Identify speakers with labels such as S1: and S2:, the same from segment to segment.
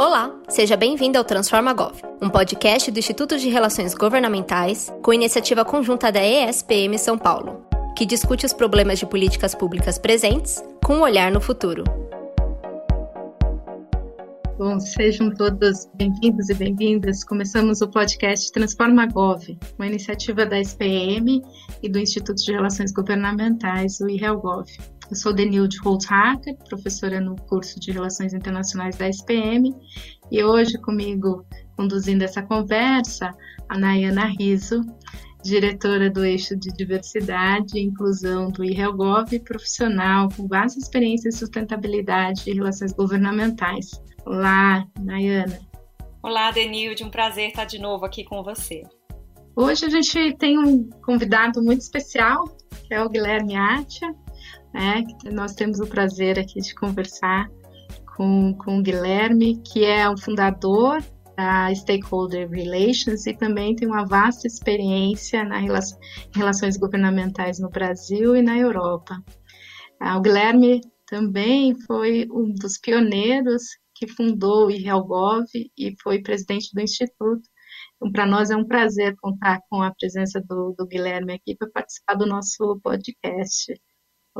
S1: Olá, seja bem-vindo ao Transforma Gov, um podcast do Instituto de Relações Governamentais com iniciativa conjunta da ESPM São Paulo, que discute os problemas de políticas públicas presentes com um olhar no futuro.
S2: Bom, sejam todos bem-vindos e bem-vindas. Começamos o podcast Transforma Gov, uma iniciativa da SPM e do Instituto de Relações Governamentais, o IRELGOV. Eu sou Denilde Holthacker, professora no curso de Relações Internacionais da SPM, e hoje comigo conduzindo essa conversa, a Nayana Riso, diretora do Eixo de Diversidade e Inclusão do IRELGOV, profissional com vasta experiência em sustentabilidade e relações governamentais. Olá, Nayana.
S3: Olá, Denilde, um prazer estar de novo aqui com você.
S2: Hoje a gente tem um convidado muito especial, que é o Guilherme Atia, né? Nós temos o prazer aqui de conversar com, com o Guilherme, que é o fundador da Stakeholder Relations e também tem uma vasta experiência na relação, em relações governamentais no Brasil e na Europa. Ah, o Guilherme também foi um dos pioneiros que fundou o IRELGOV e foi presidente do Instituto. Então, para nós é um prazer contar com a presença do, do Guilherme aqui para participar do nosso podcast.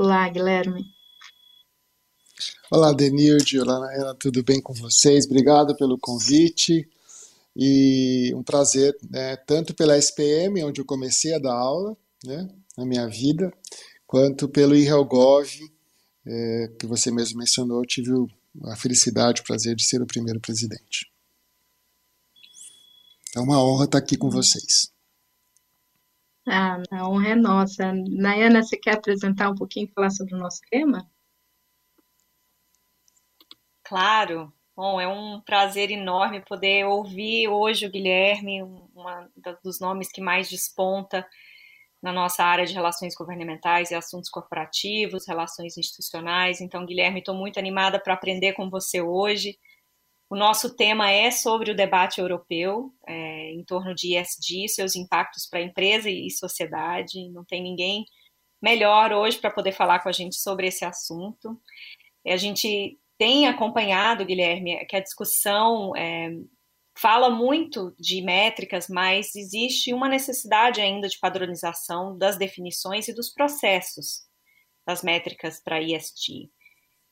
S2: Olá, Guilherme.
S4: Olá, Denilde. Olá, Ana, tudo bem com vocês? Obrigado pelo convite e um prazer, né, tanto pela SPM, onde eu comecei a dar aula, né, na minha vida, quanto pelo IRELGOV, é, que você mesmo mencionou, eu tive a felicidade, o prazer de ser o primeiro presidente. É uma honra estar aqui com vocês.
S2: Ah, a honra é nossa. Nayana, você quer apresentar um pouquinho, falar sobre o nosso tema?
S3: Claro. Bom, é um prazer enorme poder ouvir hoje o Guilherme, um dos nomes que mais desponta na nossa área de relações governamentais e assuntos corporativos, relações institucionais. Então, Guilherme, estou muito animada para aprender com você hoje o nosso tema é sobre o debate europeu é, em torno de ESG, seus impactos para a empresa e sociedade. Não tem ninguém melhor hoje para poder falar com a gente sobre esse assunto. A gente tem acompanhado, Guilherme, que a discussão é, fala muito de métricas, mas existe uma necessidade ainda de padronização das definições e dos processos das métricas para ESG.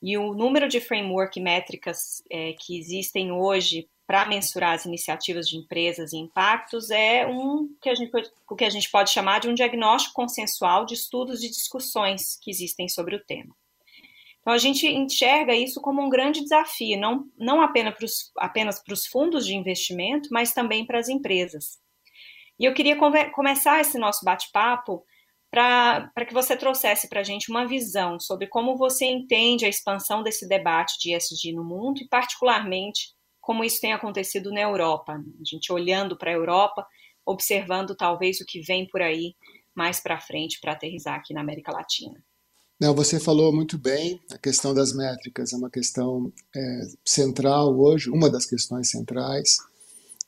S3: E o número de framework e métricas é, que existem hoje para mensurar as iniciativas de empresas e impactos é um que a gente, o que a gente pode chamar de um diagnóstico consensual de estudos e discussões que existem sobre o tema. Então a gente enxerga isso como um grande desafio, não, não apenas para os apenas fundos de investimento, mas também para as empresas. E eu queria começar esse nosso bate-papo para que você trouxesse para a gente uma visão sobre como você entende a expansão desse debate de ESG no mundo e, particularmente, como isso tem acontecido na Europa. A gente olhando para a Europa, observando talvez o que vem por aí mais para frente para aterrizar aqui na América Latina.
S4: Não, você falou muito bem, a questão das métricas é uma questão é, central hoje, uma das questões centrais.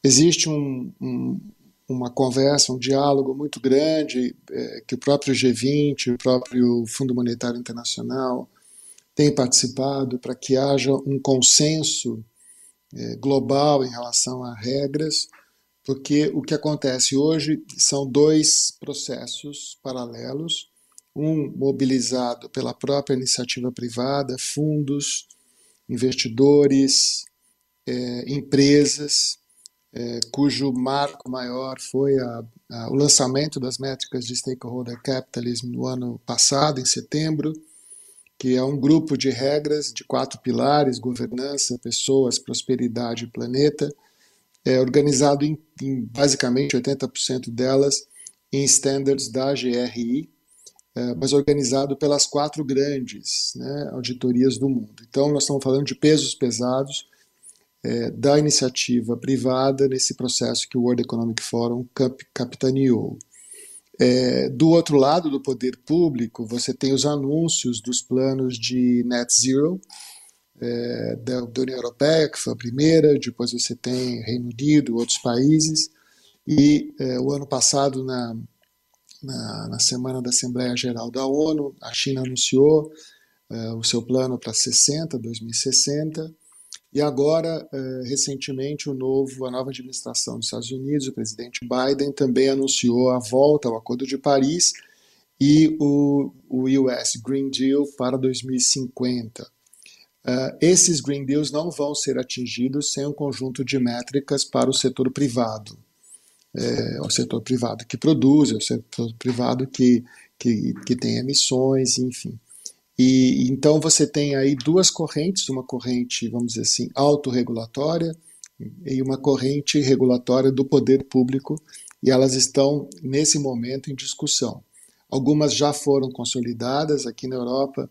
S4: Existe um, um, uma conversa, um diálogo muito grande é, que o próprio G20, o próprio Fundo Monetário Internacional tem participado para que haja um consenso é, global em relação a regras, porque o que acontece hoje são dois processos paralelos, um mobilizado pela própria iniciativa privada, fundos, investidores, é, empresas, é, cujo marco maior foi a, a, o lançamento das métricas de Stakeholder Capitalism no ano passado, em setembro, que é um grupo de regras de quatro pilares: governança, pessoas, prosperidade e planeta, é organizado em, em basicamente 80% delas em standards da GRI, é, mas organizado pelas quatro grandes né, auditorias do mundo. Então, nós estamos falando de pesos pesados é, da iniciativa privada nesse processo que o World Economic Forum cap capitaneou. É, do outro lado do poder público, você tem os anúncios dos planos de net zero é, da, da União Europeia, que foi a primeira, depois você tem Reino Unido, outros países, e é, o ano passado, na, na, na, semana da Assembleia Geral da ONU, a China anunciou é, o seu plano para 60, 2060, E agora, uh, recentemente, o novo, a nova administração dos Estados Unidos, o presidente Biden, também anunciou a volta ao Acordo de Paris e o, o US Green Deal para 2050. Uh, esses Green Deals não vão ser atingidos sem um conjunto de métricas para o setor privado. É, o setor privado que produz, é o setor privado que, que, que tem emissões, enfim. E então você tem aí duas correntes, uma corrente, vamos dizer assim, autorregulatória e uma corrente regulatória do poder público, e elas estão nesse momento em discussão. Algumas já foram consolidadas aqui na Europa,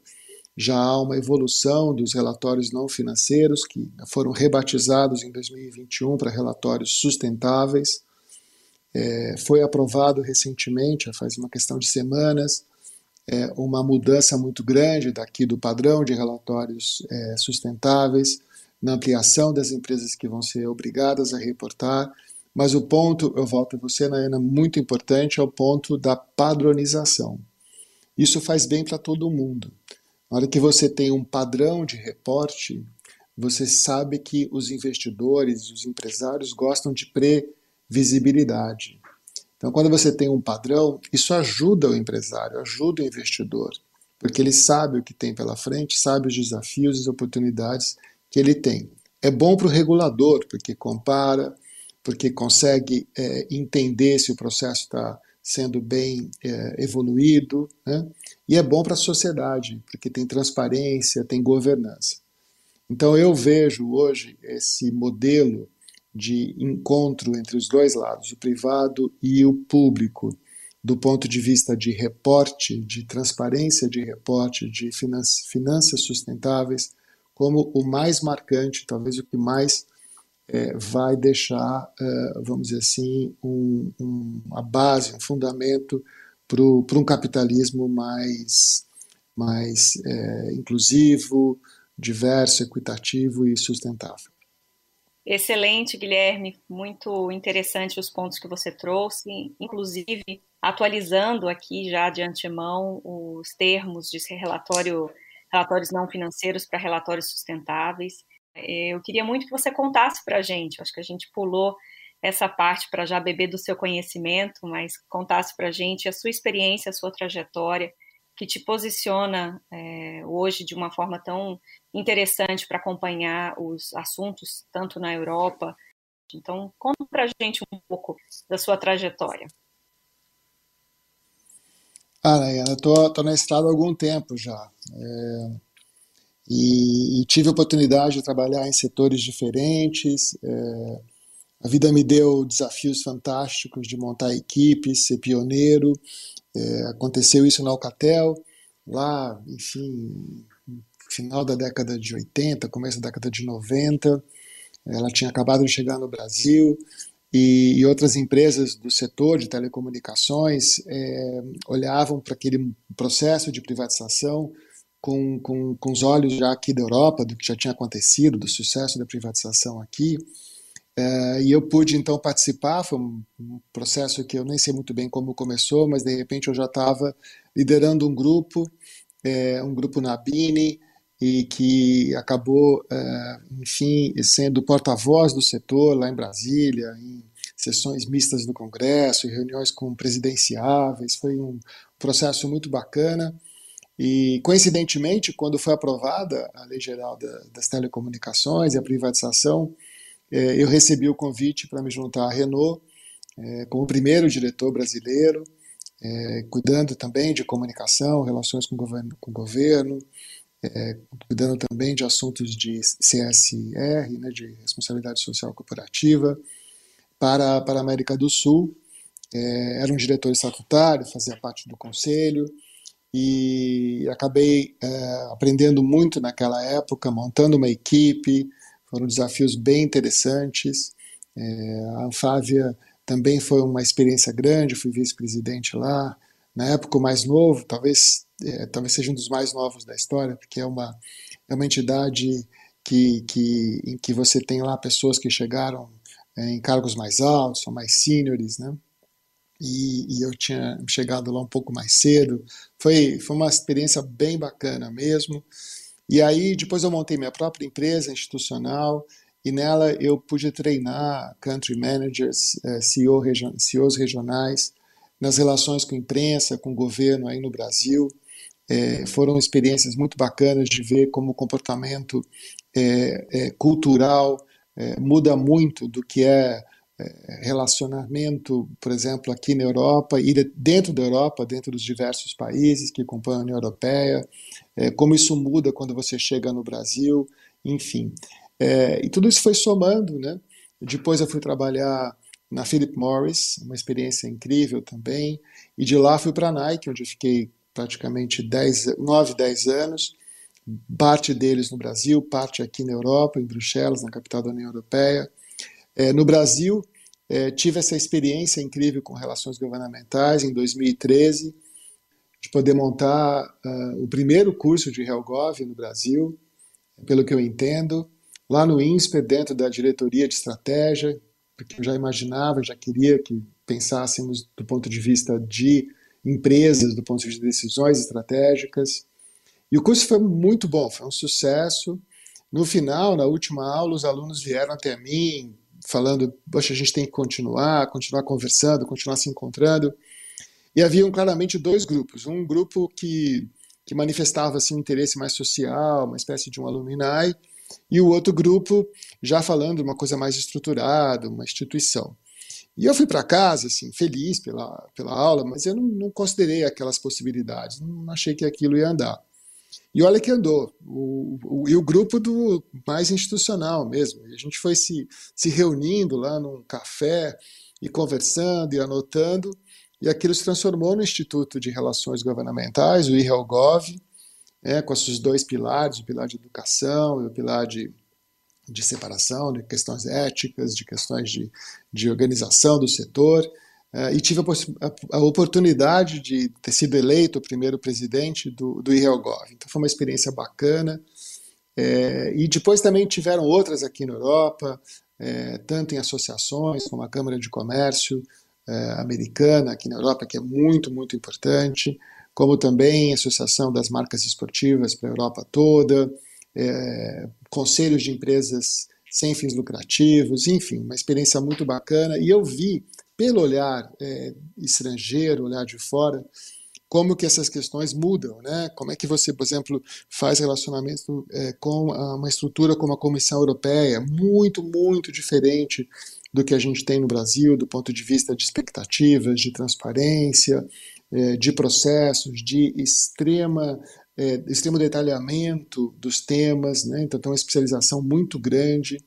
S4: já há uma evolução dos relatórios não financeiros, que foram rebatizados em 2021 para relatórios sustentáveis. É, foi aprovado recentemente, faz uma questão de semanas, é, uma mudança muito grande daqui do padrão de relatórios é, sustentáveis, na ampliação das empresas que vão ser obrigadas a reportar. Mas o ponto, eu volto a você, Naina, muito importante, é o ponto da padronização. Isso faz bem para todo mundo. Na hora que você tem um padrão de reporte, você sabe que os investidores, os empresários gostam de previsibilidade. Então, quando você tem um padrão, isso ajuda o empresário, ajuda o investidor, porque ele sabe o que tem pela frente, sabe os desafios e as oportunidades que ele tem. É bom para o regulador, porque compara, porque consegue é, entender se o processo está sendo bem é, evoluído, né? e é bom para a sociedade, porque tem transparência, tem governança. Então eu vejo hoje esse modelo de encontro entre os dois lados, o privado e o público, do ponto de vista de reporte, de transparência de reporte, de finanças sustentáveis, como o mais marcante, talvez o que mais é, vai deixar, é, vamos dizer assim, um, um, a base, um fundamento para um capitalismo mais, mais é, inclusivo, diverso, equitativo e sustentável.
S3: Excelente, Guilherme. Muito interessante os pontos que você trouxe, inclusive atualizando aqui já de antemão os termos de relatório, relatórios não financeiros para relatórios sustentáveis. É, eu queria muito que você contasse para a gente, acho que a gente pulou essa parte para já beber do seu conhecimento, mas contasse para a gente a sua experiência, a sua trajetória, que te posiciona é, hoje de uma forma tão interessante para acompanhar os assuntos, tanto na Europa. Então, conta para a gente um pouco da sua trajetória.
S4: Ah, eu estou na estrada há algum tempo já. É, e, e, tive a oportunidade de trabalhar em setores diferentes. É, a vida me deu desafios fantásticos de montar equipes, ser pioneiro. É, aconteceu isso na Alcatel, lá, enfim, final da década de 80, começo da década de 90. Ela tinha acabado de chegar no Brasil e, e outras empresas do setor de telecomunicações é, olhavam para aquele processo de privatização com, com, com os olhos já aqui da Europa, do que já tinha acontecido, do sucesso da privatização aqui. É, e eu pude então participar. Foi um, um, processo que eu nem sei muito bem como começou, mas de repente eu já estava liderando um grupo, é, um grupo na Bini, e que acabou, é, enfim, sendo porta-voz do setor lá em Brasília, em sessões mistas do Congresso, e reuniões com presidenciáveis. Foi um processo muito bacana. E, coincidentemente, quando foi aprovada a Lei Geral da, das Telecomunicações e a privatização, é, eu recebi o convite para me juntar à Renault é, como primeiro diretor brasileiro, cuidando também de comunicação, relações com o governo, com o governo cuidando também de assuntos de CSR, né, de responsabilidade social corporativa, para, para a América do Sul. era um diretor estatutário, fazia parte do conselho, e acabei é, aprendendo muito naquela época, montando uma equipe, foram desafios bem interessantes. É, a Anfávia também foi uma experiência grande, fui vice-presidente lá, na época o mais novo, talvez, é, talvez seja um dos mais novos da história, porque é uma, é uma entidade que, que, em que você tem lá pessoas que chegaram é, em cargos mais altos, são mais seniors, né? e, e, eu tinha chegado lá um pouco mais cedo. Foi, foi uma experiência bem bacana mesmo. E aí, depois eu montei minha própria empresa institucional e nela eu pude treinar country managers, eh, CEO, CEOs regionais, nas relações com imprensa, com governo aí no Brasil. É, foram experiências muito bacanas de ver como o comportamento é, é, cultural muda muito do que é relacionamento, por exemplo, aqui na Europa e dentro da Europa, dentro dos diversos países que compõem a União Europeia, como isso muda quando você chega no Brasil, enfim. e tudo isso foi somando, né? Depois eu fui trabalhar na Philip Morris, uma experiência incrível também. E de lá fui para a Nike, onde eu fiquei praticamente 10, 9, 10 anos, parte deles no Brasil, parte aqui na Europa, em Bruxelas, na capital da União Europeia. É, no Brasil, é, tive essa experiência incrível com relações governamentais em 2013, de poder montar uh, o primeiro curso de HelGov no Brasil, pelo que eu entendo, lá no INSPER, dentro da diretoria de estratégia, porque eu já imaginava, já queria que pensássemos do ponto de vista de empresas, do ponto de vista de decisões estratégicas. E o curso foi muito bom, foi um sucesso. No final, na última aula, os alunos vieram até mim falando: Poxa, a gente tem que continuar, continuar conversando, continuar se encontrando. E haviam claramente dois grupos. Um grupo que, que manifestava assim, um interesse mais social, uma espécie de um alumni, e o outro grupo já falando uma coisa mais estruturada, uma instituição. E eu fui para casa, assim, feliz pela, pela aula, mas eu não, não, considerei aquelas possibilidades, não achei que aquilo ia andar. E olha que andou, o, o, e o grupo do mais institucional mesmo. A gente foi se, se reunindo lá num café e conversando e anotando, e aquilo se transformou no Instituto de Relações Governamentais, o IRELGOV, é, com esses dois pilares, o pilar de educação e o pilar de, de separação, de questões éticas, de questões de, de organização do setor. É, e tive a, a, a, oportunidade de ter sido eleito o primeiro presidente do, do IRELGOV. Então foi uma experiência bacana. É, e depois também tiveram outras aqui na Europa, é, tanto em associações como a Câmara de Comércio é, Americana aqui na Europa, que é muito, muito importante como também a Associação das Marcas Esportivas para a Europa toda, é, conselhos de empresas sem fins lucrativos, enfim, uma experiência muito bacana. E eu vi, pelo olhar é, estrangeiro, olhar de fora, como que essas questões mudam, né? Como é que você, por exemplo, faz relacionamento é, com uma estrutura como a Comissão Europeia, muito, muito diferente do que a gente tem no Brasil, do ponto de vista de expectativas, de transparência, é, de processos, de extrema, é, extremo detalhamento dos temas, né? então tem uma especialização muito grande,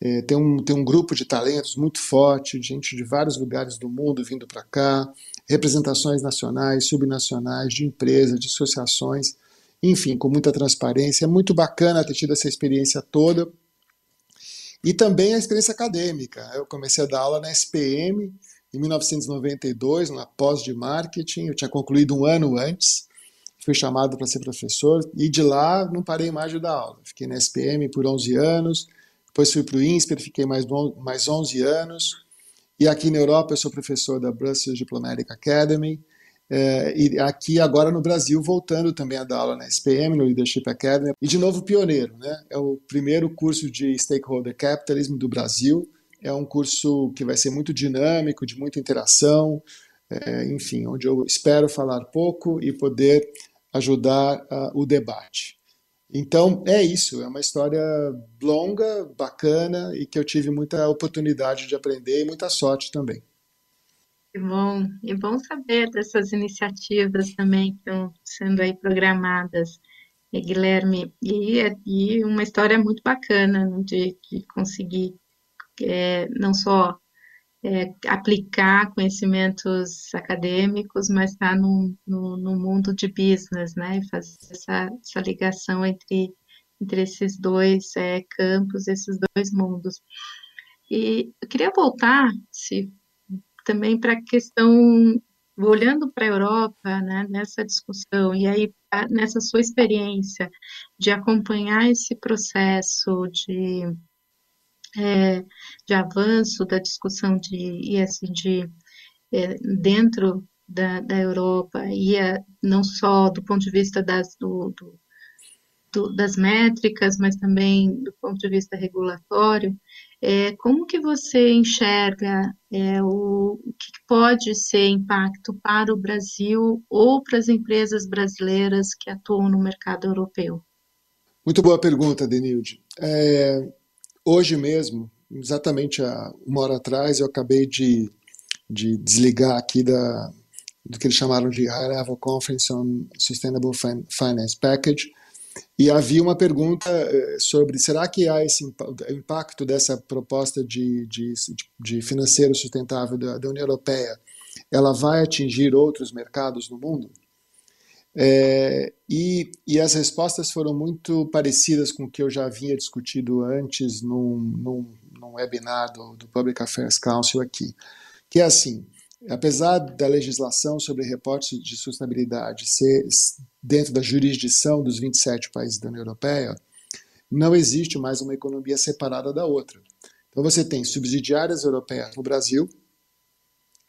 S4: é, tem, um, tem um grupo de talentos muito forte, gente de vários lugares do mundo vindo para cá, representações nacionais, subnacionais, de empresas, de associações, enfim, com muita transparência. É muito bacana ter tido essa experiência toda. E também a experiência acadêmica. Eu comecei a dar aula na SPM, em 1992, na pós de marketing. Eu tinha concluído um ano antes, fui chamado para ser professor e de lá não parei mais de dar aula. Fiquei na SPM por 11 anos, depois fui para o INSPER, fiquei mais, mais 11 anos. E aqui na Europa eu sou professor da Brussels Diplomatic Academy. É, e aqui agora no Brasil, voltando também a dar aula na SPM, no Leadership Academy. E de novo pioneiro, né? É o primeiro curso de Stakeholder Capitalism do Brasil. É um curso que vai ser muito dinâmico, de muita interação, é, enfim, onde eu espero falar pouco e poder ajudar uh, o debate. Então, é isso, é uma história longa, bacana e que eu tive muita oportunidade de aprender e muita sorte também.
S2: Que bom, e bom saber dessas iniciativas também que estão sendo aí programadas, Guilherme, e, e uma história muito bacana de, de conseguir é, não só é, aplicar conhecimentos acadêmicos, mas estar tá no, no, no, mundo de business, né? E fazer essa, essa ligação entre, entre esses dois é, campos, esses dois mundos. E eu queria voltar se, também para a questão, olhando para a Europa, né, nessa discussão, e aí nessa sua experiência de acompanhar esse processo de é, de avanço da discussão de ESG é, dentro da, da Europa, e a, não só do ponto de vista das, do, do, do, das métricas, mas também do ponto de vista regulatório, é, como que você enxerga é, o, o, que pode ser impacto para o Brasil ou para as empresas brasileiras que atuam no mercado europeu?
S4: Muito boa pergunta, Denilde. É, hoje mesmo, exatamente há uma hora atrás, eu acabei de, de desligar aqui da, do que eles chamaram de High Level Conference on Sustainable Finance Package, e havia uma pergunta eh, sobre será que há esse impacto dessa proposta de, de, de financeiro sustentável da, da, União Europeia, ela vai atingir outros mercados no mundo? É, e, e, as respostas foram muito parecidas com o que eu já havia discutido antes num, num, num webinar do, do Public Affairs Council aqui, que é assim, apesar da legislação sobre reportes de sustentabilidade ser dentro da jurisdição dos 27 países da União Europeia, não existe mais uma economia separada da outra. Então você tem subsidiárias europeias no Brasil,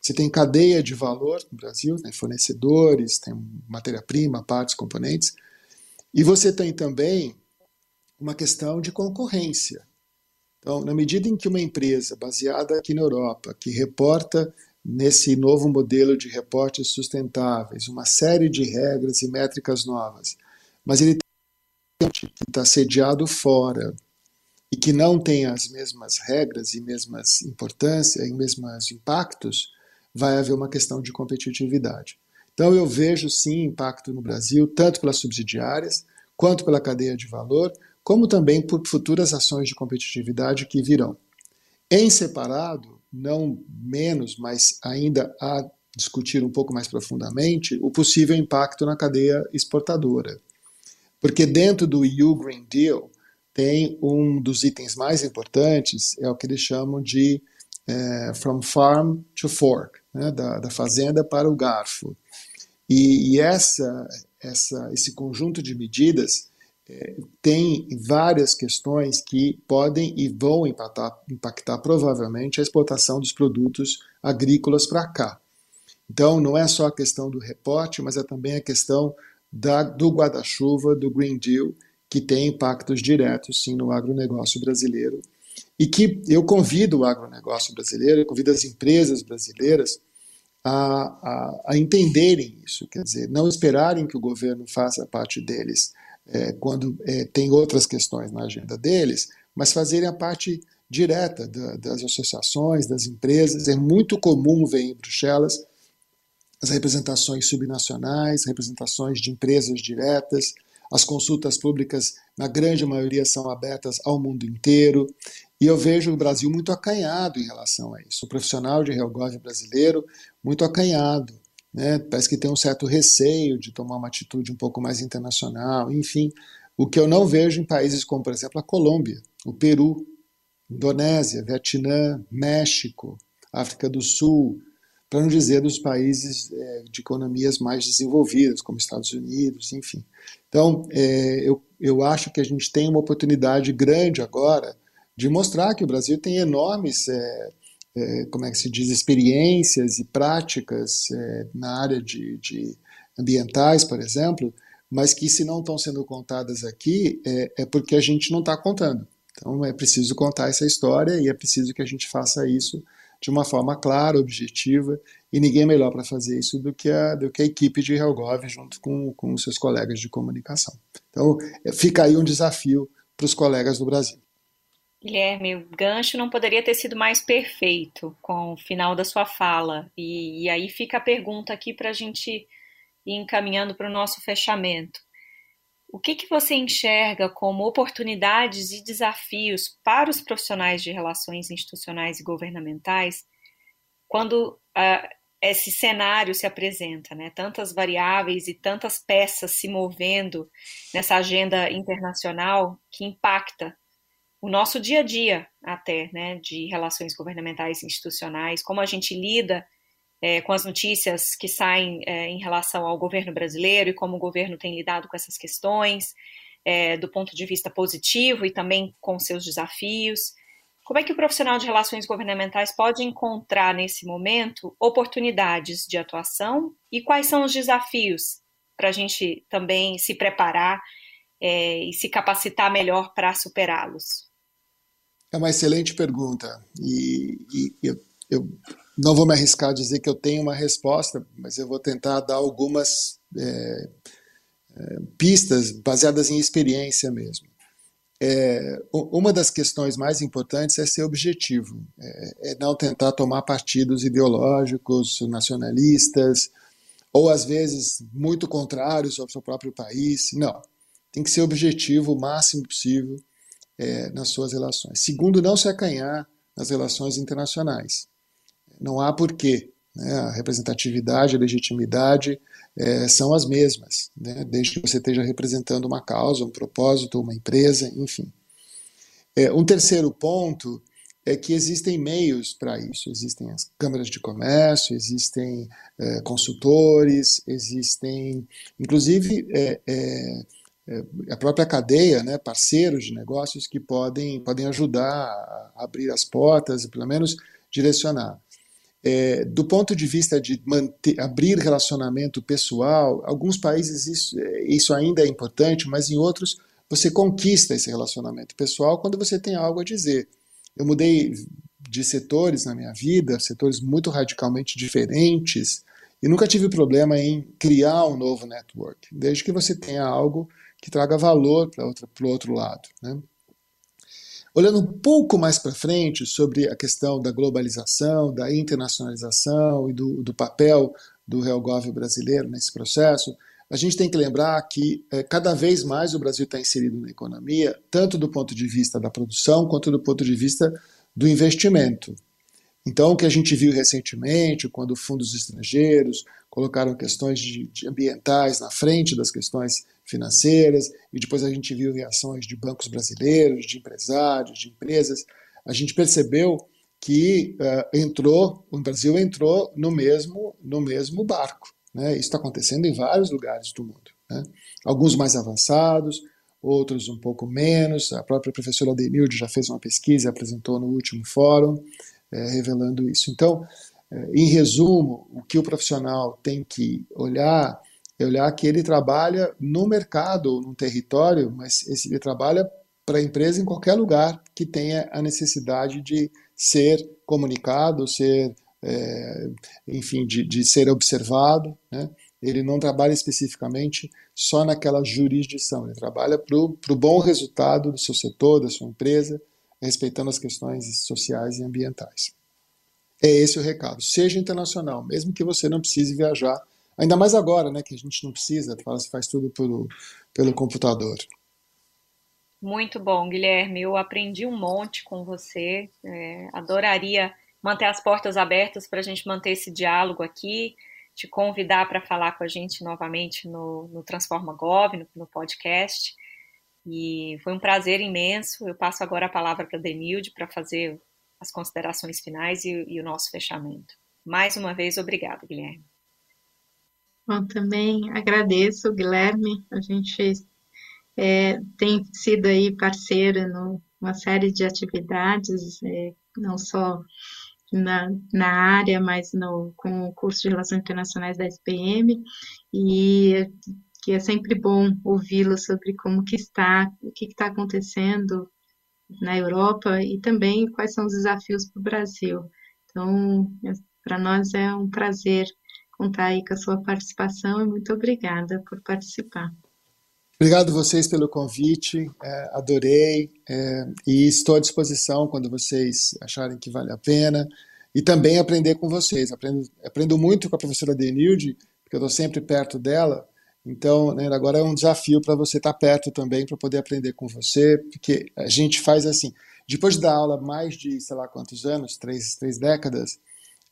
S4: você tem cadeia de valor no Brasil, né, fornecedores, tem matéria-prima, partes, componentes, e você tem também uma questão de concorrência. Então, na medida em que uma empresa baseada aqui na Europa, que reporta nesse novo modelo de reportes sustentáveis, uma série de regras e métricas novas, mas ele tem que está sediado fora e que não tem as mesmas regras e mesmas importâncias e mesmos impactos, vai haver uma questão de competitividade. Então eu vejo sim impacto no Brasil, tanto pelas subsidiárias, quanto pela cadeia de valor, como também por futuras ações de competitividade que virão. Em separado, não menos, mas ainda a discutir um pouco mais profundamente o possível impacto na cadeia exportadora. Porque dentro do EU Green Deal tem um dos itens mais importantes, é o que eles chamam de é, From Farm to Fork, né, da, da fazenda para o garfo. E, e essa, essa, esse conjunto de medidas tem várias questões que podem e vão impactar, impactar provavelmente a exportação dos produtos agrícolas para cá. Então, não é só a questão do reporte, mas é também a questão da, do guarda-chuva, do Green Deal, que tem impactos diretos, sim, no agronegócio brasileiro. E que eu convido o agronegócio brasileiro, eu convido as empresas brasileiras a, a, a entenderem isso, quer dizer, não esperarem que o governo faça parte deles, é, quando é, tem outras questões na agenda deles, mas fazerem a parte direta da, das associações, das empresas. É muito comum ver em Bruxelas as representações subnacionais, representações de empresas diretas, as consultas públicas, na grande maioria, são abertas ao mundo inteiro. E eu vejo o Brasil muito acanhado em relação a isso. O profissional de Realgov brasileiro, muito acanhado né? Parece que tem um certo receio de tomar uma atitude um pouco mais internacional, enfim, o que eu não vejo em países como, por exemplo, a Colômbia, o Peru, Indonésia, Vietnã, México, África do Sul, para não dizer dos países é, de economias mais desenvolvidas, como Estados Unidos, enfim. Então, é, eu, eu acho que a gente tem uma oportunidade grande agora de mostrar que o Brasil tem enormes é, é, como é que se diz, experiências e práticas é, na área de, de, ambientais, por exemplo, mas que se não estão sendo contadas aqui é, é porque a gente não está contando. Então é preciso contar essa história e é preciso que a gente faça isso de uma forma clara, objetiva, e ninguém melhor para fazer isso do que a, do que a equipe de Helgov junto com, com seus colegas de comunicação. Então é, fica aí um desafio para os colegas do Brasil.
S3: Guilherme, o gancho não poderia ter sido mais perfeito com o final da sua fala. E, e aí fica a pergunta aqui para a gente ir encaminhando para o nosso fechamento. O que, que você enxerga como oportunidades e desafios para os profissionais de relações institucionais e governamentais quando uh, esse cenário se apresenta, né? Tantas variáveis e tantas peças se movendo nessa agenda internacional que impacta o nosso dia a dia até, né, de relações governamentais e institucionais, como a gente lida é, com as notícias que saem é, em relação ao governo brasileiro e como o governo tem lidado com essas questões, é, do ponto de vista positivo e também com seus desafios. Como é que o profissional de relações governamentais pode encontrar nesse momento oportunidades de atuação e quais são os desafios para a gente também se preparar é, e se capacitar melhor para superá-los?
S4: É uma excelente pergunta e, e eu, eu, não vou me arriscar a dizer que eu tenho uma resposta, mas eu vou tentar dar algumas é, é, pistas baseadas em experiência mesmo. É, uma das questões mais importantes é ser objetivo, é, é, não tentar tomar partidos ideológicos, nacionalistas, ou às vezes muito contrários ao seu próprio país. Não, tem que ser objetivo o máximo possível é, nas suas relações. Segundo, não se acanhar nas relações internacionais. Não há porquê. Né? A representatividade, a legitimidade é, são as mesmas, né? desde que você esteja representando uma causa, um propósito, uma empresa, enfim. É, um terceiro ponto é que existem meios para isso. Existem as câmaras de comércio, existem é, consultores, existem, inclusive, é, é, a própria cadeia, né, parceiros de negócios que podem, podem ajudar a abrir as portas e, pelo menos, direcionar. É, do ponto de vista de manter, abrir relacionamento pessoal, alguns países isso, isso ainda é importante, mas em outros você conquista esse relacionamento pessoal quando você tem algo a dizer. Eu mudei de setores na minha vida, setores muito radicalmente diferentes, e nunca tive problema em criar um novo network, desde que você tenha algo que traga valor para o outro lado. Né? Olhando um pouco mais para frente sobre a questão da globalização, da internacionalização e do, do papel do RealGov brasileiro nesse processo, a gente tem que lembrar que é, cada vez mais o Brasil está inserido na economia, tanto do ponto de vista da produção quanto do ponto de vista do investimento. Então, o que a gente viu recentemente, quando fundos estrangeiros colocaram questões de, de ambientais na frente das questões financeiras, e depois a gente viu reações de bancos brasileiros, de empresários, de empresas, a gente percebeu que uh, entrou, o Brasil entrou no mesmo, no mesmo barco. Né? Isso está acontecendo em vários lugares do mundo. Né? Alguns mais avançados, outros um pouco menos. A própria professora Denilde já fez uma pesquisa e apresentou no último fórum, é, revelando isso. Então, é, em resumo, o que o profissional tem que olhar é olhar que ele trabalha no mercado ou no território, mas ele trabalha para a empresa em qualquer lugar que tenha a necessidade de ser comunicado, ser é, enfim, de, de, ser observado. Né? Ele não trabalha especificamente só naquela jurisdição, ele trabalha para o bom resultado do seu setor, da sua empresa, respeitando as questões sociais e ambientais. É esse o recado. Seja internacional, mesmo que você não precise viajar, ainda mais agora, né, que a gente não precisa, faz, faz tudo pelo, pelo computador.
S3: Muito bom, Guilherme. Eu aprendi um monte com você. É, adoraria manter as portas abertas para a gente manter esse diálogo aqui, te convidar para falar com a gente novamente no, no Transforma Gov, no, no, podcast. E foi um prazer imenso. Eu passo agora a palavra para Denilde para fazer as considerações finais e, e, o nosso fechamento. Mais uma vez, obrigado, Guilherme.
S2: Bom, também agradeço, Guilherme. A gente é, tem sido aí parceiro numa série de atividades, é, não só na, na área, mas no, com o curso de Relações Internacionais da SPM, e que é sempre bom ouvi-lo sobre como que está, o que está acontecendo na Europa e também quais são os desafios para o Brasil. Então, é, para nós é um prazer contar aí com a sua participação e muito obrigada por participar.
S4: Obrigado vocês pelo convite, é, adorei é, e estou à disposição quando vocês acharem que vale a pena e também aprender com vocês. Aprendo, aprendo muito com a professora Denilde, porque eu estou sempre perto dela, então né, agora é um desafio para você estar tá perto também, para poder aprender com você, porque a gente faz assim, depois de dar aula mais de sei lá quantos anos, três, três décadas,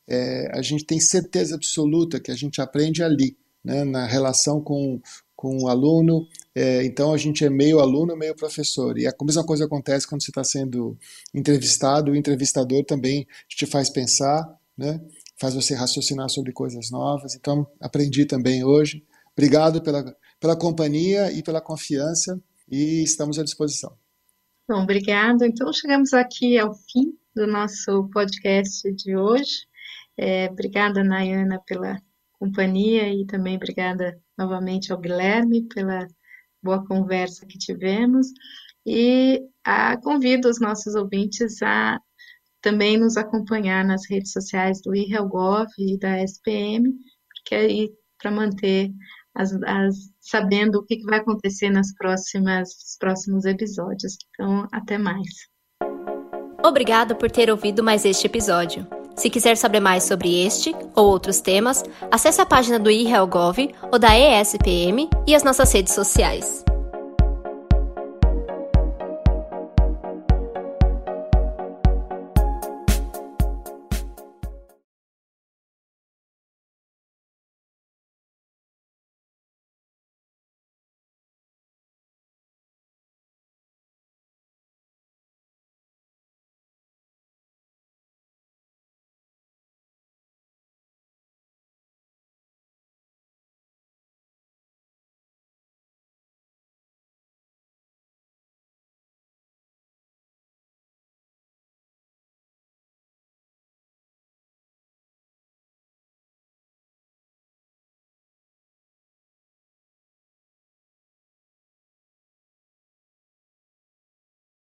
S4: é, a gente tem certeza absoluta que a gente aprende ali, né, na relação com, com o aluno, é, então a gente é meio aluno, meio professor. E a mesma coisa acontece quando você está sendo entrevistado, o entrevistador também te faz pensar, né? faz você raciocinar sobre coisas novas. Então aprendi também hoje. Obrigado pela, pela companhia e pela confiança e estamos à disposição.
S2: Bom, obrigado. Então chegamos aqui ao fim do nosso podcast de hoje. É, obrigada, Nayana, pela companhia e também obrigada novamente ao Guilherme pela boa conversa que tivemos e a, convido os nossos ouvintes a também nos acompanhar nas redes sociais do IRELGOV e da SPM, porque aí para manter as, as, sabendo o que, que vai acontecer nas próximas nos próximos episódios. Então, até mais.
S1: Obrigada por ter ouvido mais este episódio. Se quiser saber mais sobre este ou outros temas, acesse a página do IRELGOV ou da ESPM e as nossas redes sociais.